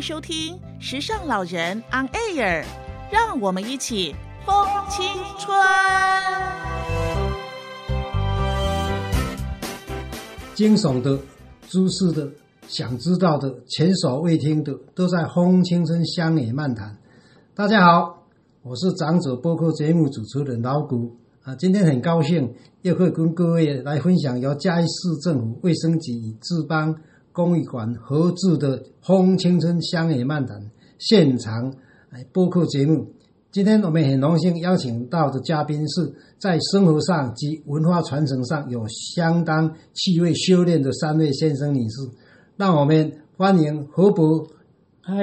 收听《时尚老人 On Air》，让我们一起风青春。惊悚的、知识的、想知道的、前所未听的，都在《风青春乡野漫谈》。大家好，我是长者播客节目主持人老谷啊，今天很高兴又可以跟各位来分享由嘉义市政府卫生局与志邦。公益馆合制的《风青春乡野漫谈》现场播客节目，今天我们很荣幸邀请到的嘉宾是在生活上及文化传承上有相当趣味修炼的三位先生女士，让我们欢迎何博、嗨、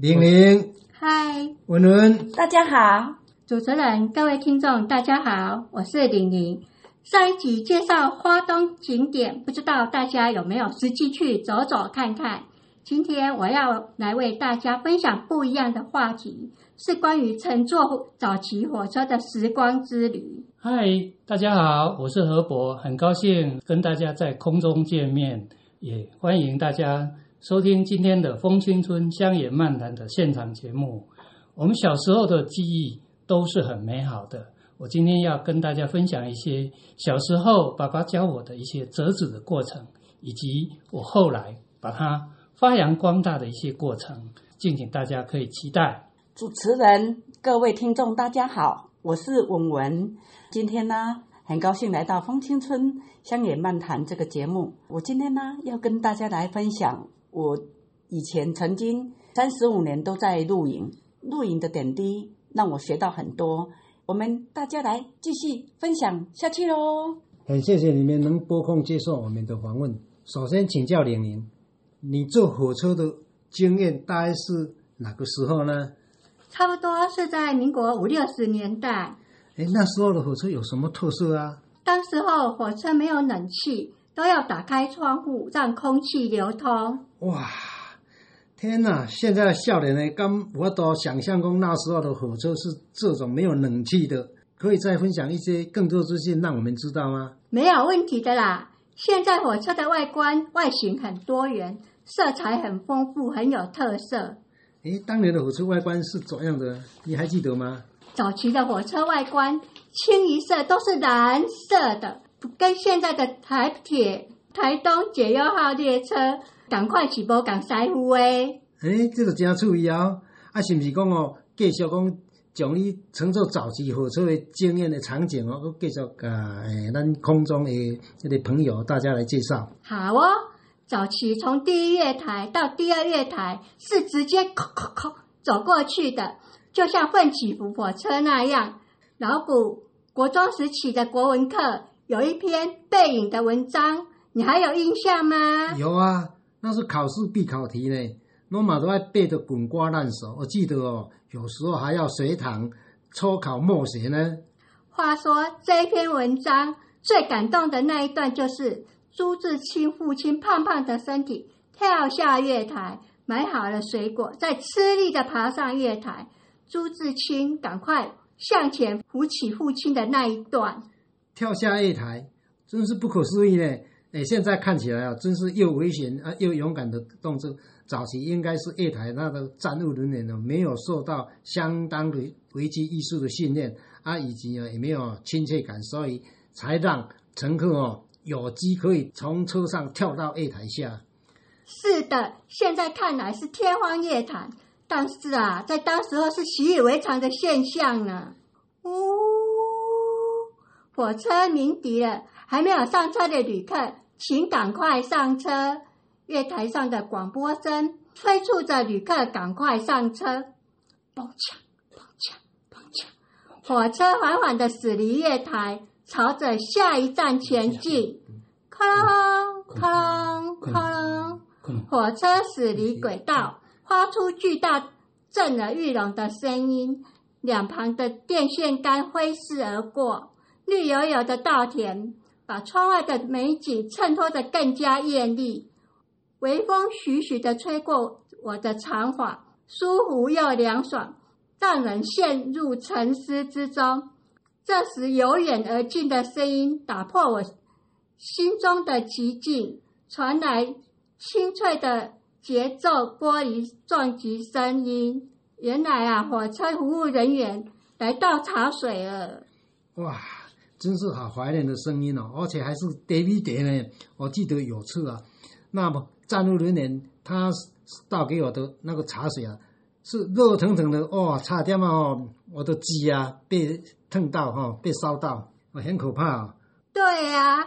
玲玲、嗨，文文。大家好，主持人、各位听众，大家好，我是玲玲。上一集介绍花东景点，不知道大家有没有实际去走走看看？今天我要来为大家分享不一样的话题，是关于乘坐早期火车的时光之旅。嗨，大家好，我是何博，很高兴跟大家在空中见面，也欢迎大家收听今天的《风青春乡野漫谈》的现场节目。我们小时候的记忆都是很美好的。我今天要跟大家分享一些小时候爸爸教我的一些折纸的过程，以及我后来把它发扬光大的一些过程，敬请大家可以期待。主持人、各位听众，大家好，我是文文。今天呢，很高兴来到《风青春乡野漫谈》这个节目。我今天呢，要跟大家来分享我以前曾经三十五年都在露营，露营的点滴让我学到很多。我们大家来继续分享下去喽。很谢谢你们能拨空接受我们的访问。首先请教玲玲，你坐火车的经验大概是哪个时候呢？差不多是在民国五六十年代。哎，那时候的火车有什么特色啊？当时候火车没有冷气，都要打开窗户让空气流通。哇！天呐！现在的笑脸呢？刚我都想象中那时候的火车是这种没有冷气的，可以再分享一些更多资讯让我们知道吗？没有问题的啦。现在火车的外观外形很多元，色彩很丰富，很有特色。诶，当年的火车外观是怎样的？你还记得吗？早期的火车外观清一色都是蓝色的，跟现在的台铁、台东解忧号列车。赶快起步赶师傅诶！诶，这个真趣味哦！啊，是毋是讲哦，继续讲将你乘坐早期火车的经验的场景哦，继续甲诶咱空中的这个朋友大家来介绍。好哦，早期从第一月台到第二月台是直接扣扣扣走过去的，就像奋起伏火车那样。老古国中时期的国文课有一篇背影的文章，你还有印象吗？有啊。那是考试必考题呢，罗马都爱背得滚瓜烂熟。我记得哦，有时候还要随堂抽考默写呢。话说这篇文章最感动的那一段，就是朱自清父亲胖胖的身体跳下月台，买好了水果，再吃力的爬上月台。朱自清赶快向前扶起父亲的那一段，跳下月台，真是不可思议呢。哎，现在看起来啊，真是又危险啊又勇敢的动作。早期应该是月台那个站务人员呢，没有受到相当的危机意识的训练啊，以及啊也没有亲切感，所以才让乘客哦有机可以从车上跳到月台下。是的，现在看来是天方夜谭，但是啊，在当时候是习以为常的现象呢。呜，火车鸣笛了，还没有上车的旅客。请赶快上车！月台上的广播声催促着旅客赶快上车。嘣锵，嘣锵，嘣锵，火车缓缓的驶离月台，朝着下一站前进。咔啷，咔啷，咔啷，火车驶离轨道，发出巨大、震耳欲聋的声音。两旁的电线杆挥逝而过，绿油油的稻田。把窗外的美景衬托得更加艳丽，微风徐徐的吹过我的长发，舒服又凉爽，让人陷入沉思之中。这时，由远而近的声音打破我心中的寂静，传来清脆的节奏玻璃撞击声音。原来啊，火车服务人员来倒茶水了。哇，真是好怀念的声音哦，而且还是得米得呢。我记得有次啊，那么站务人员他倒给我的那个茶水啊，是热腾腾的，哇，差点哦，我的鸡啊被烫到哈、被烧到，哦，很可怕啊、对啊，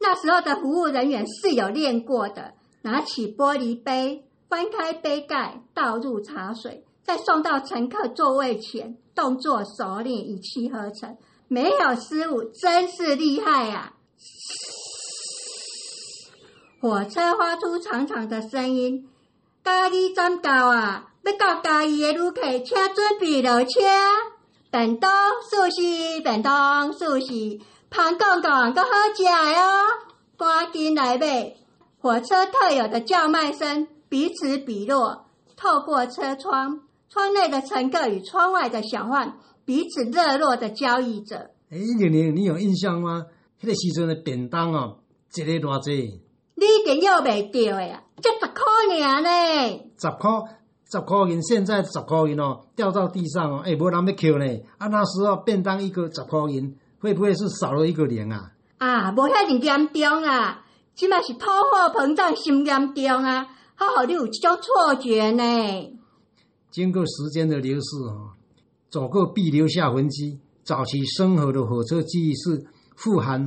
那时候的服务人员是有练过的，拿起玻璃杯，翻开杯盖，倒入茶水，再送到乘客座位前，动作熟练，一气呵成，没有失误，真是厉害呀、火车发出长长的声音，咖喱站到啊，要到咖喱的旅客，请准备落车。便当寿司，便当寿司，香杠杠，搁好食哟哦！赶紧来买！火车特有的叫卖声彼此比落，透过车窗，窗内的乘客与窗外的小贩彼此热络的交易着。哎，玲玲，你有印象吗？迄、个时阵的便当哦，一个偌济，你一定要袂着的啊！才十块尔呢！十块，十块银，现在十块银哦，掉到地上哦，哎，无人要捡呢。啊，那时候便当一个十块银，会不会是少了一个零啊？啊，无遐尼严重啊！即嘛是通货膨胀心严重啊！好好你有这种错觉呢。经过时间的流逝哦，走过必留下痕迹。早期生活的火车记忆是富含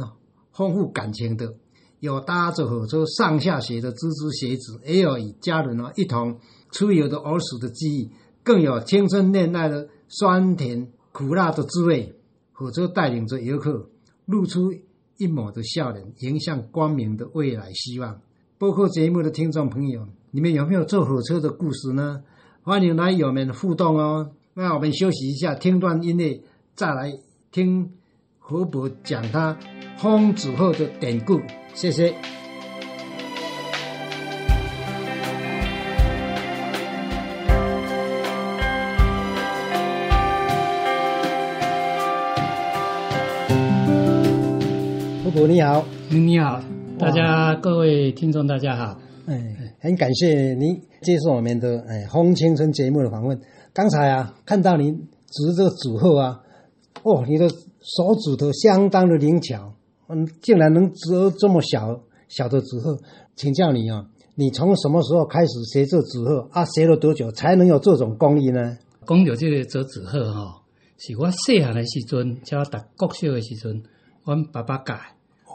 丰富感情的，有搭着火车上下学的吱吱学子，也有与家人哦一同出游的儿时的记忆，更有青春恋爱的酸甜苦辣的滋味。火车带领着游客露出一抹的笑脸，迎向光明的未来希望。播客节目的听众朋友，你们有没有坐火车的故事呢？欢迎来我们互动哦。那我们休息一下，听段音乐，再来听何伯讲他风子后的典故。谢谢。何伯你好，你好，大家各位听众，大家好。哎，很感谢您接受我们的哎《红青春》节目的访问。刚才啊，看到你指这个纸鹤啊，哦，你的手指头相当的灵巧，嗯，竟然能折这么小小的纸鹤。请教你啊，你从什么时候开始学这纸鹤啊？学了多久才能有这种工艺呢？讲到这个折纸鹤吼，是我细汉的时阵，才我读国小的时阵，阮爸爸教的。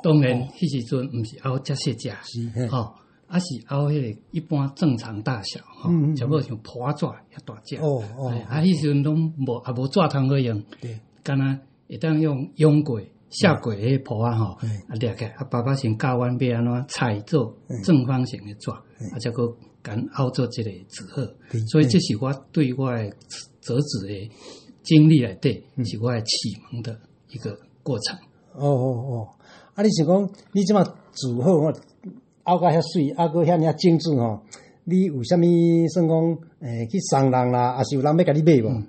当然，迄时阵毋是凹遮细只，是嘿吼，啊是凹迄个一般正常大小，吼嗯嗯嗯，差不多像破纸遐大只。哦哦哎啊，迄时阵拢无啊无纸通好用，对，敢若会当用用过、下过迄个破啊吼，嗯。啊掠起来，啊爸爸先教阮要安怎裁做正方形的纸，啊再个敢凹做即个纸鹤，所以这是我对我的折纸的经历内底，嗯。是我的启蒙的一个过程。哦哦哦，啊，你是讲你即马纸鹤吼，凹甲遐水，啊，搁遐尔精致吼，你有啥物算讲诶去送人啦，还是有人要甲你买无？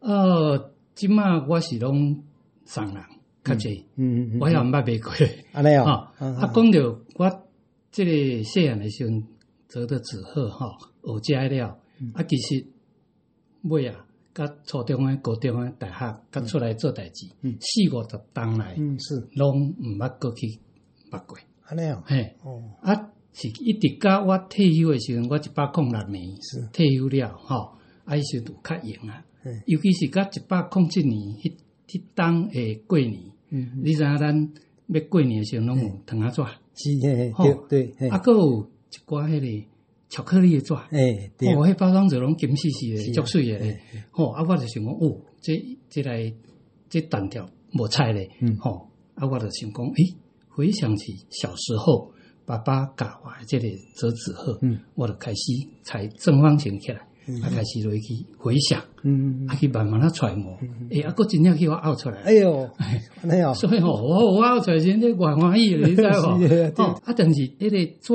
呃，即马我是拢送人较济，嗯嗯我也毋捌买过。安尼哦，啊，啊，讲着我即个细汉诶时阵折的纸鹤吼，学遮了，啊，其实尾啊，甲初中诶、高中诶、大学，甲出来做代志，四五十当来，嗯是，拢毋捌过去捌过，安尼哦，嘿，哦，啊，是一直到我退休的时阵，我一百零六年是。退休了，吼，啊，迄时阵有较用啊嗯，尤其是甲一百零七年迄迄当诶过年，嗯，你知影咱要过年的时候拢有糖仔纸，是嘿嘿，吼对对，嘿。啊，，佫有一寡迄个巧克力的纸，诶对，哦，迄包装纸拢金丝丝是啊的，足水的嘿咧，吼，啊，我就想讲，哦，这这来这单条无菜咧嗯，吼，啊，我就想讲，诶，回想起小时候爸爸教我的这个折纸鹤，嗯，我就开始裁正方形起来，嗯。啊，开始落去回想，嗯，啊，去慢慢啊揣摩，诶，啊，佫真正去我拗出来。哎哟，安尼哦，所以吼，我我拗出来时，你外欢喜的，你知无？哦啊但是迄个纸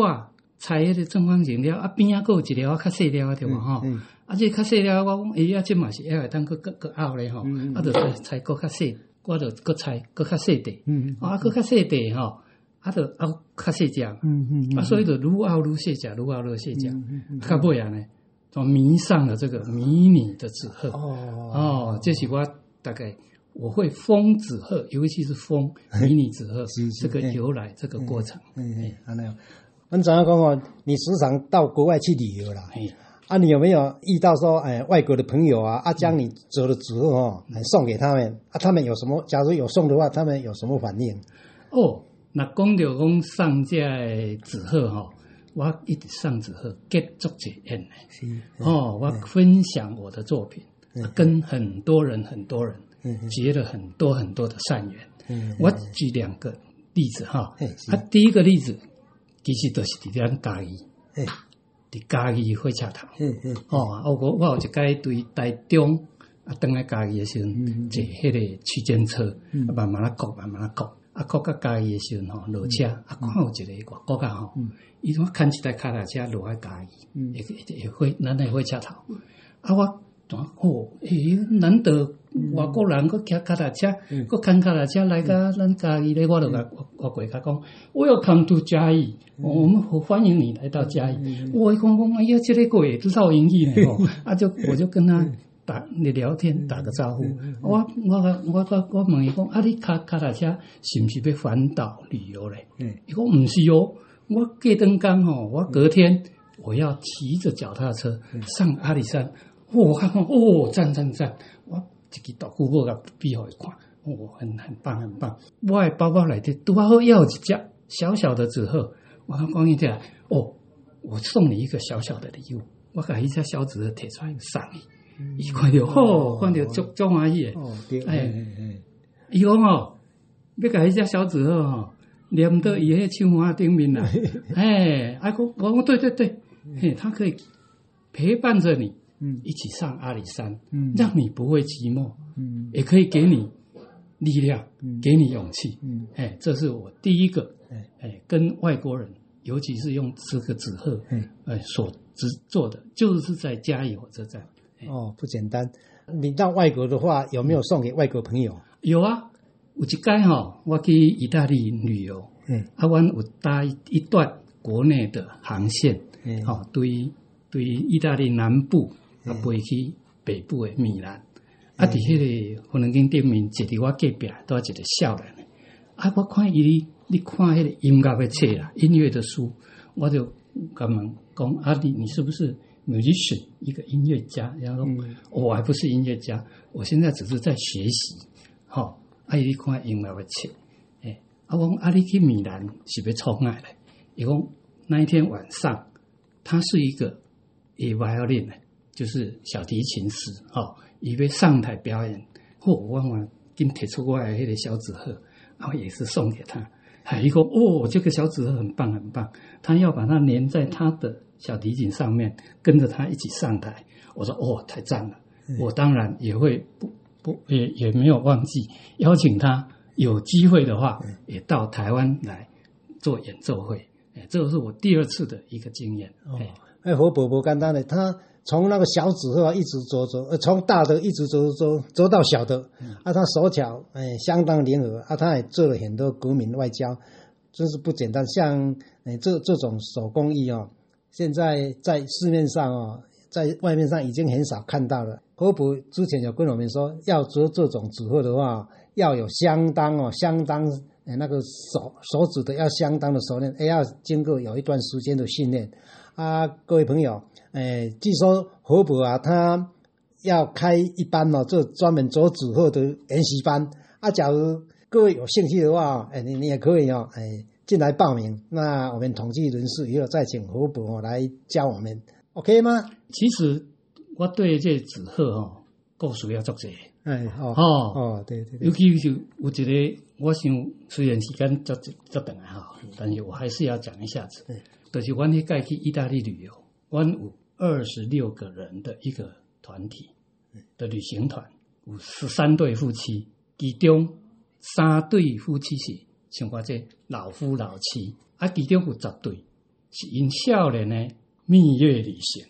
裁迄个正方形了，啊边啊佫有一条较细条对无吼？嗯。啊，这较细条，我讲，诶，呀，这嘛是还会当佫佫佫拗咧吼。嗯嗯，啊，就裁裁佫较细，我就搁菜搁较细地，嗯啊，搁较细地吼，啊，就啊较细只，嗯嗯啊，所以就愈凹愈细只，愈凹愈细只，嗯嗯到尾啊呢，就迷上了这个迷你的纸鹤。哦。哦，这是我大概我会封纸鹤，尤其是封迷你纸鹤 这个由来这个过程。嗯嗯，安尼哦。阮知影讲哦，你时常到国外去旅游啦。哎，啊，你有没有遇到说，哎，外国的朋友啊，啊，将你折的纸鹤哦，来送给他们，啊，他们有什么？假如有送的话，他们有什么反应？哦，那讲到讲上这的纸鹤哈，我一直上纸鹤结足一演的。是。哦，我分享我的作品，跟很多人很多人嗯结了很多很多的善缘。嗯我举两个例子哈啊，第一个例子其实都是伫咱嘉义，嘿伫家己火车头。嗯嗯。哦，啊，我我有一摆对台中啊，转来家己诶时阵，坐迄个区间车，啊，慢慢啊过，慢慢啊过，啊，过到嘉义的时阵吼，落车，啊，看有一个外国啊吼，伊怎牵一台脚踏车落来嘉义，会会会咱诶火车头，啊，我哦，诶，难得外国人搁骑脚踏车，搁牵脚踏车来到咱嘉义咧，我就甲我我过甲讲，Welcome to 嘉义，我们欢迎你来到嘉义。我一讲讲，哎呀，这个鬼知道英语呢吼，啊就我就跟他打你聊天，打个招呼。我我我我我问伊讲，啊你脚脚踏车是毋是要环岛旅游咧？嗯。伊讲毋是哦，我过灯刚吼，我隔天我要骑着脚踏车上阿里山。我看看哦，赞赞赞！我一支大鼓我甲比互伊看，哦，很很棒很棒。我的包包内底拄好要一只小小的纸鹤，我讲伊起来，哦，我送你一个小小的礼物，我把一只小纸鹤摕出来送伊。伊看到哦，看到足足欢喜诶。哦，对，哎哎哎伊讲吼，要甲迄只小纸鹤吼，连到伊迄青花顶面来，哎，阿公我讲对对对，嘿，它可以陪伴着你，嗯。一起上阿里山，嗯。让你不会寂寞，嗯。也可以给你力量，嗯。给你勇气，嗯。哎，这是我第一个哎，哎，跟外国人，尤其是用这个纸鹤，嗯哎，所制做的，就是在嘉义火车站。哦，不简单。你到外国的话，有没有送给外国朋友？有啊，有一届吼，我去意大利旅游，嗯。啊，我有搭一段国内的航线，嗯。好、对对，意大利南部啊飞去北部的米兰，啊，伫迄个飞机顶面坐伫我隔壁，都一个少年的，啊，我看伊咧咧看迄个音乐的册啦，音乐的书，我就甲问讲，啊，你你是不是 musician 一个音乐家？然后、嗯。我还不是音乐家，我现在只是在学习，吼、啊，伊咧看音乐的册，诶、啊，我讲啊，你去米兰是要创爱嘞？伊讲那一天晚上，他是一个以 violin 的，就是小提琴师，哦，伊要上台表演，嚯、我我紧摕出我的迄个小纸鹤，然后也是送给他。还一个哦，这个小纸鹤很棒很棒，他要把它粘在他的小提琴上面，跟着他一起上台。我说哦，太赞了！我当然也会不不也也没有忘记邀请他，有机会的话也到台湾来做演奏会。哎，这个是我第二次的一个经验。哦，哎，活伯伯简单的，他从那个小纸鹤啊一直走走，呃，从大的一直走走走到小的，啊，他手巧，哎，相当灵活，啊，他也做了很多国民外交，真是不简单。像哎这这种手工艺哦，现在在市面上哦，在外面上已经很少看到了。科普之前有跟我们说，要做这种纸鹤的话，要有相当哦，相当。哎，那个手手指的要相当的熟练，哎，要经过有一段时间的训练啊。各位朋友，哎，据说河伯啊，他要开一班哦，这专门做纸鹤的研习班啊。假如各位有兴趣的话，哎，你你也可以哦，哎，进来报名。那我们统计人数以后再请河伯哦来教我们，OK 吗？其实我对这纸鹤哦，故事要作者哎，哦哦，哦，对对对尤，其是有一个，我想虽然时间足足长啊哈，但是我还是要讲一下子。嗯就是阮迄届去意大利旅游，阮有二十六个人的一个团体的旅行团，有十三对夫妻，其中三对夫妻是像我这老夫老妻，啊，其中有十对是因少年的蜜月旅行。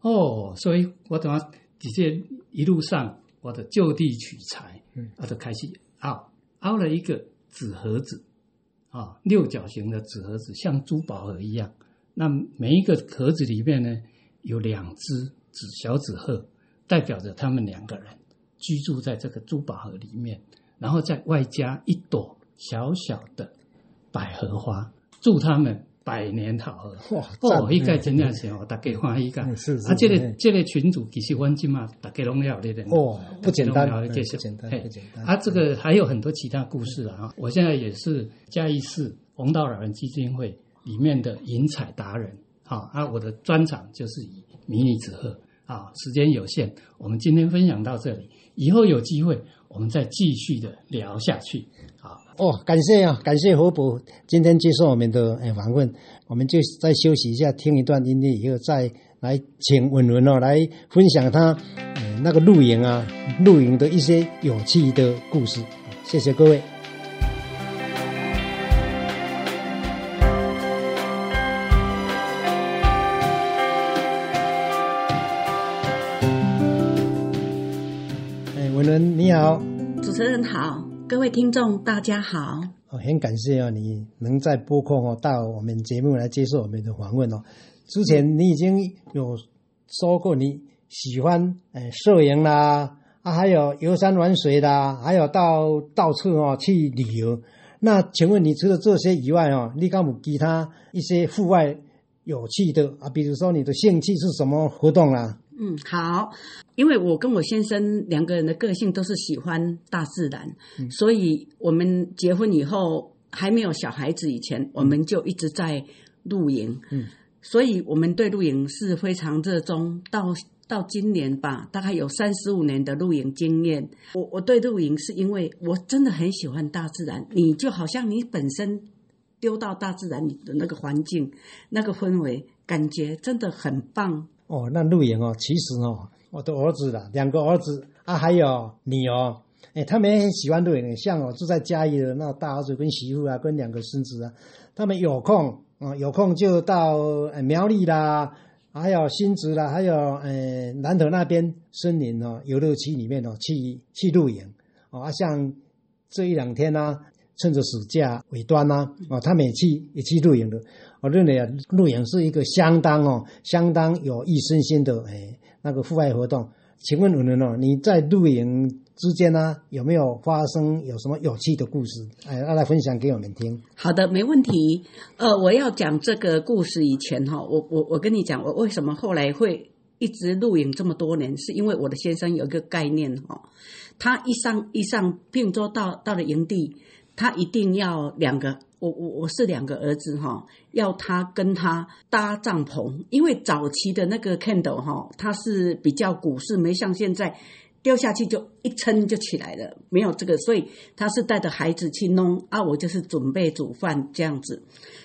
哦，所以我等下直接一路上，我的就地取材，嗯啊，就开始凹凹了一个纸盒子，啊，六角形的纸盒子，像珠宝盒一样。那每一个盒子里面呢，有两只紫小紫鹤，代表着他们两个人居住在这个珠宝盒里面，然后再外加一朵小小的百合花，祝他们百年好合。哇，哦，一一个真正是哦，大家欢喜个。嗯是是啊，这个嗯这个群主其实阮今嘛大家拢了咧的。哦不简单大家拢了解释嗯不简单嘿不简单啊，这个还有很多其他故事啊。我现在也是嘉义市红道老人基金会里面的引彩达人。好啊，我的专长就是以迷你纸鹤。啊，时间有限，我们今天分享到这里，以后有机会我们再继续的聊下去。好，哦，感谢啊，感谢何伯今天接受我们的访问，我们就再休息一下，听一段音乐以后再来请文文哦来分享他呃那个露营啊露营的一些有趣的故事。谢谢各位。主持人好，各位听众大家好。哦，很感谢哦，你能在播控哦到我们节目来接受我们的访问哦。之前你已经有说过你喜欢呃摄影啦，啊还有游山玩水啦，还有到到处哦去旅游。那请问你除了这些以外哦，你敢有其他一些户外有趣的啊？比如说你的兴趣是什么活动啊？嗯，好，因为我跟我先生两个人的个性都是喜欢大自然，所以我们结婚以后还没有小孩子以前，我们就一直在露营。嗯，所以我们对露营是非常热衷。到到今年吧，大概有三十五年的露营经验。我我对露营是因为我真的很喜欢大自然，你就好像你本身丢到大自然里的那个环境、那个氛围，感觉真的很棒。哦，那露营哦，其实哦，我的儿子啦，两个儿子啊，还有你哦，哎，他们也很喜欢露营。像我住在家里的那大儿子跟媳妇啊，跟两个孙子啊，他们有空啊、有空就到呃苗栗啦，还有新竹啦，还有呃南投那边森林哦游乐区里面哦去去露营哦，啊，像这一两天呢、趁着暑假尾端呐、哦，他们也去也去露营了。我认为啊，露营是一个相当哦，相当有益身心的哎那个户外活动。请问文文哦，你在露营之间呢，有没有发生有什么有趣的故事？哎，要来分享给我们听。好的，没问题。呃，我要讲这个故事以前哈，我我我跟你讲，我为什么后来会一直露营这么多年，是因为我的先生有一个概念哈，他一上一上，并州到到了营地，他一定要两个，我我我是两个儿子哈，要他跟他搭帐篷，因为早期的那个 candle 哈，它是比较古式，没像现在。掉下去就一撑就起来了，没有这个，所以他是带着孩子去弄啊，我就是准备煮饭这样子。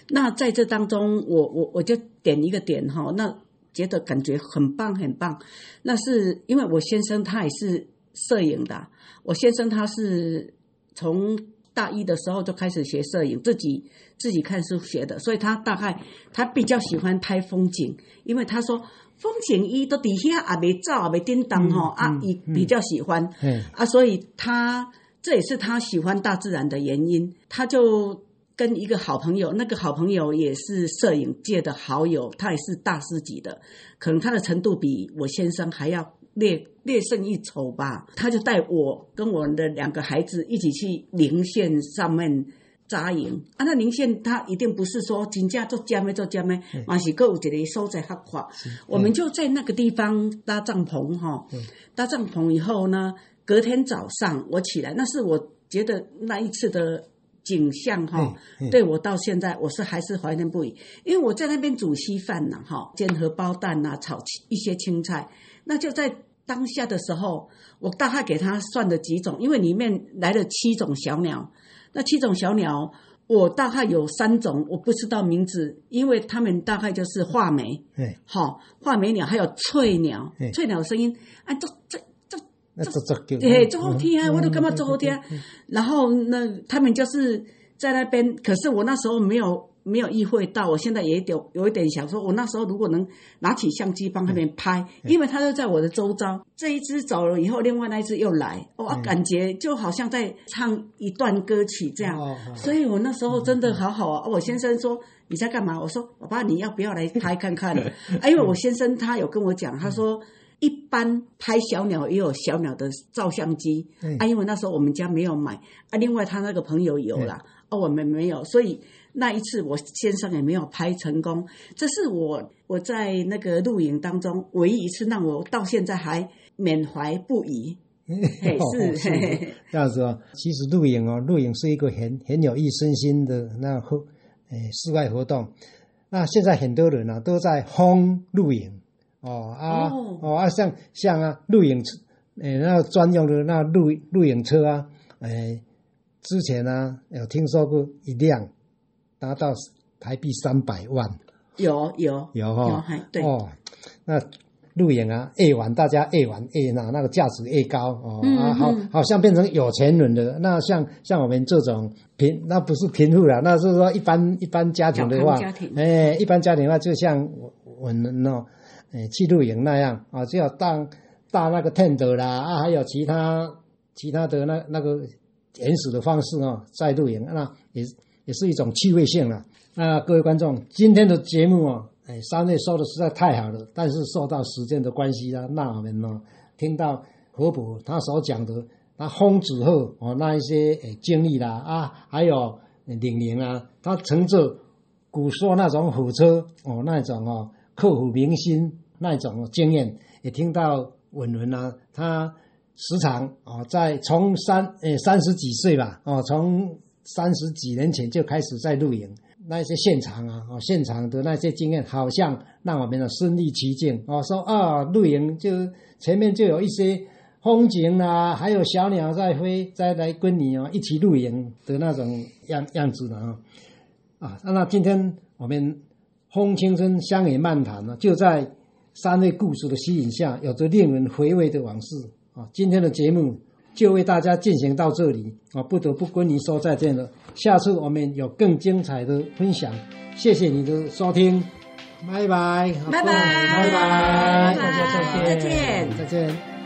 那在这当中，我我我就点一个点哈，那觉得感觉很棒很棒。那是因为我先生他也是摄影的，我先生他是从大一的时候就开始学摄影，自己自己看书学的，所以他大概他比较喜欢拍风景，因为他说。风景伊都底下也没照也没叮当吼啊，伊比较喜欢嗯啊，所以他这也是他喜欢大自然的原因。他就跟一个好朋友，那个好朋友也是摄影界的好友，他也是大师级的，可能他的程度比我先生还要略略胜一筹吧。他就带我跟我的两个孩子一起去零线上面。扎营啊，那零线他一定不是说真正做尖的做尖的，嘛是各有一个所在合法。我们就在那个地方搭帐篷哈，搭帐篷以后呢，隔天早上我起来，那是我觉得那一次的景象哈，对我到现在我是还是怀念不已，因为我在那边煮稀饭呐哈，煎荷包蛋呐，炒一些青菜，那就在当下的时候，我大概给他算了几种，因为里面来了七种小鸟。那七种小鸟，我大概有三种我不知道名字，因为他们大概就是画眉，对，好画眉鸟，还有翠鸟，翠鸟的声音啊，这这这那这这叫嘿，足好听啊，我都感觉足好听。然后呢，他们就是在那边，可是我那时候没有没有意会到，我现在也有有一点想说，我那时候如果能拿起相机帮他们拍，因为他就在我的周遭。这一只走了以后，另外那一只又来，我感觉就好像在唱一段歌曲这样。所以我那时候真的好好啊。我先生说你在干嘛？我说爸爸你要不要来拍看看？啊，因为我先生他有跟我讲，他说。一般拍小鸟也有小鸟的照相机啊，因为那时候我们家没有买啊。另外他那个朋友有啦，哦，我们没有，所以那一次我先生也没有拍成功。这是我我在那个录影当中唯一一次让我到现在还缅怀不已。是 这样子哦。其实露营哦，露营是一个很很有益身心的那活诶室外活动。那现在很多人呢都在轰露营。哦啊哦啊，像像啊，露营车，诶，那专用的那露露营车啊，诶，之前呢有听说过一辆达到台币三百万，有有。有哈，对。哦，那录影啊，越玩大家越玩越那那个价值越高哦啊，好好像变成有钱人的那像像我们这种贫，那不是贫富了，那是说一般一般家庭的话，哎，一般家庭的话，就像我我们哦。诶，去露营那样啊，就要搭搭那个 tent 啦啊，还有其他其他的那那个原始的方式哦，在露营那也也是一种趣味性了。那各位观众，今天的节目哦，哎，三位说的实在太好了，但是受到时间的关系啊，那我们呢听到何普他所讲的他轰子后哦那一些诶经历啦啊，还有领营啊，他乘着古说那种火车哦那种哦。刻骨铭心那种经验，也听到文文啊，他时常哦，在从三诶三十几岁吧，哦，从三十几年前就开始在露营，那些现场啊，哦，现场的那些经验，好像让我们的身临其境哦，说啊，露营就前面就有一些风景啊，还有小鸟在飞，在来跟你哦一起露营的那种样样子的啊，啊，那今天我们。风青春，乡野漫谈呢，就在三位故事的吸引下，有着令人回味的往事啊。今天的节目就为大家进行到这里我，不得不跟您说再见了。下次我们有更精彩的分享，谢谢你的收听，拜拜，拜拜，拜拜，大家再见，再见。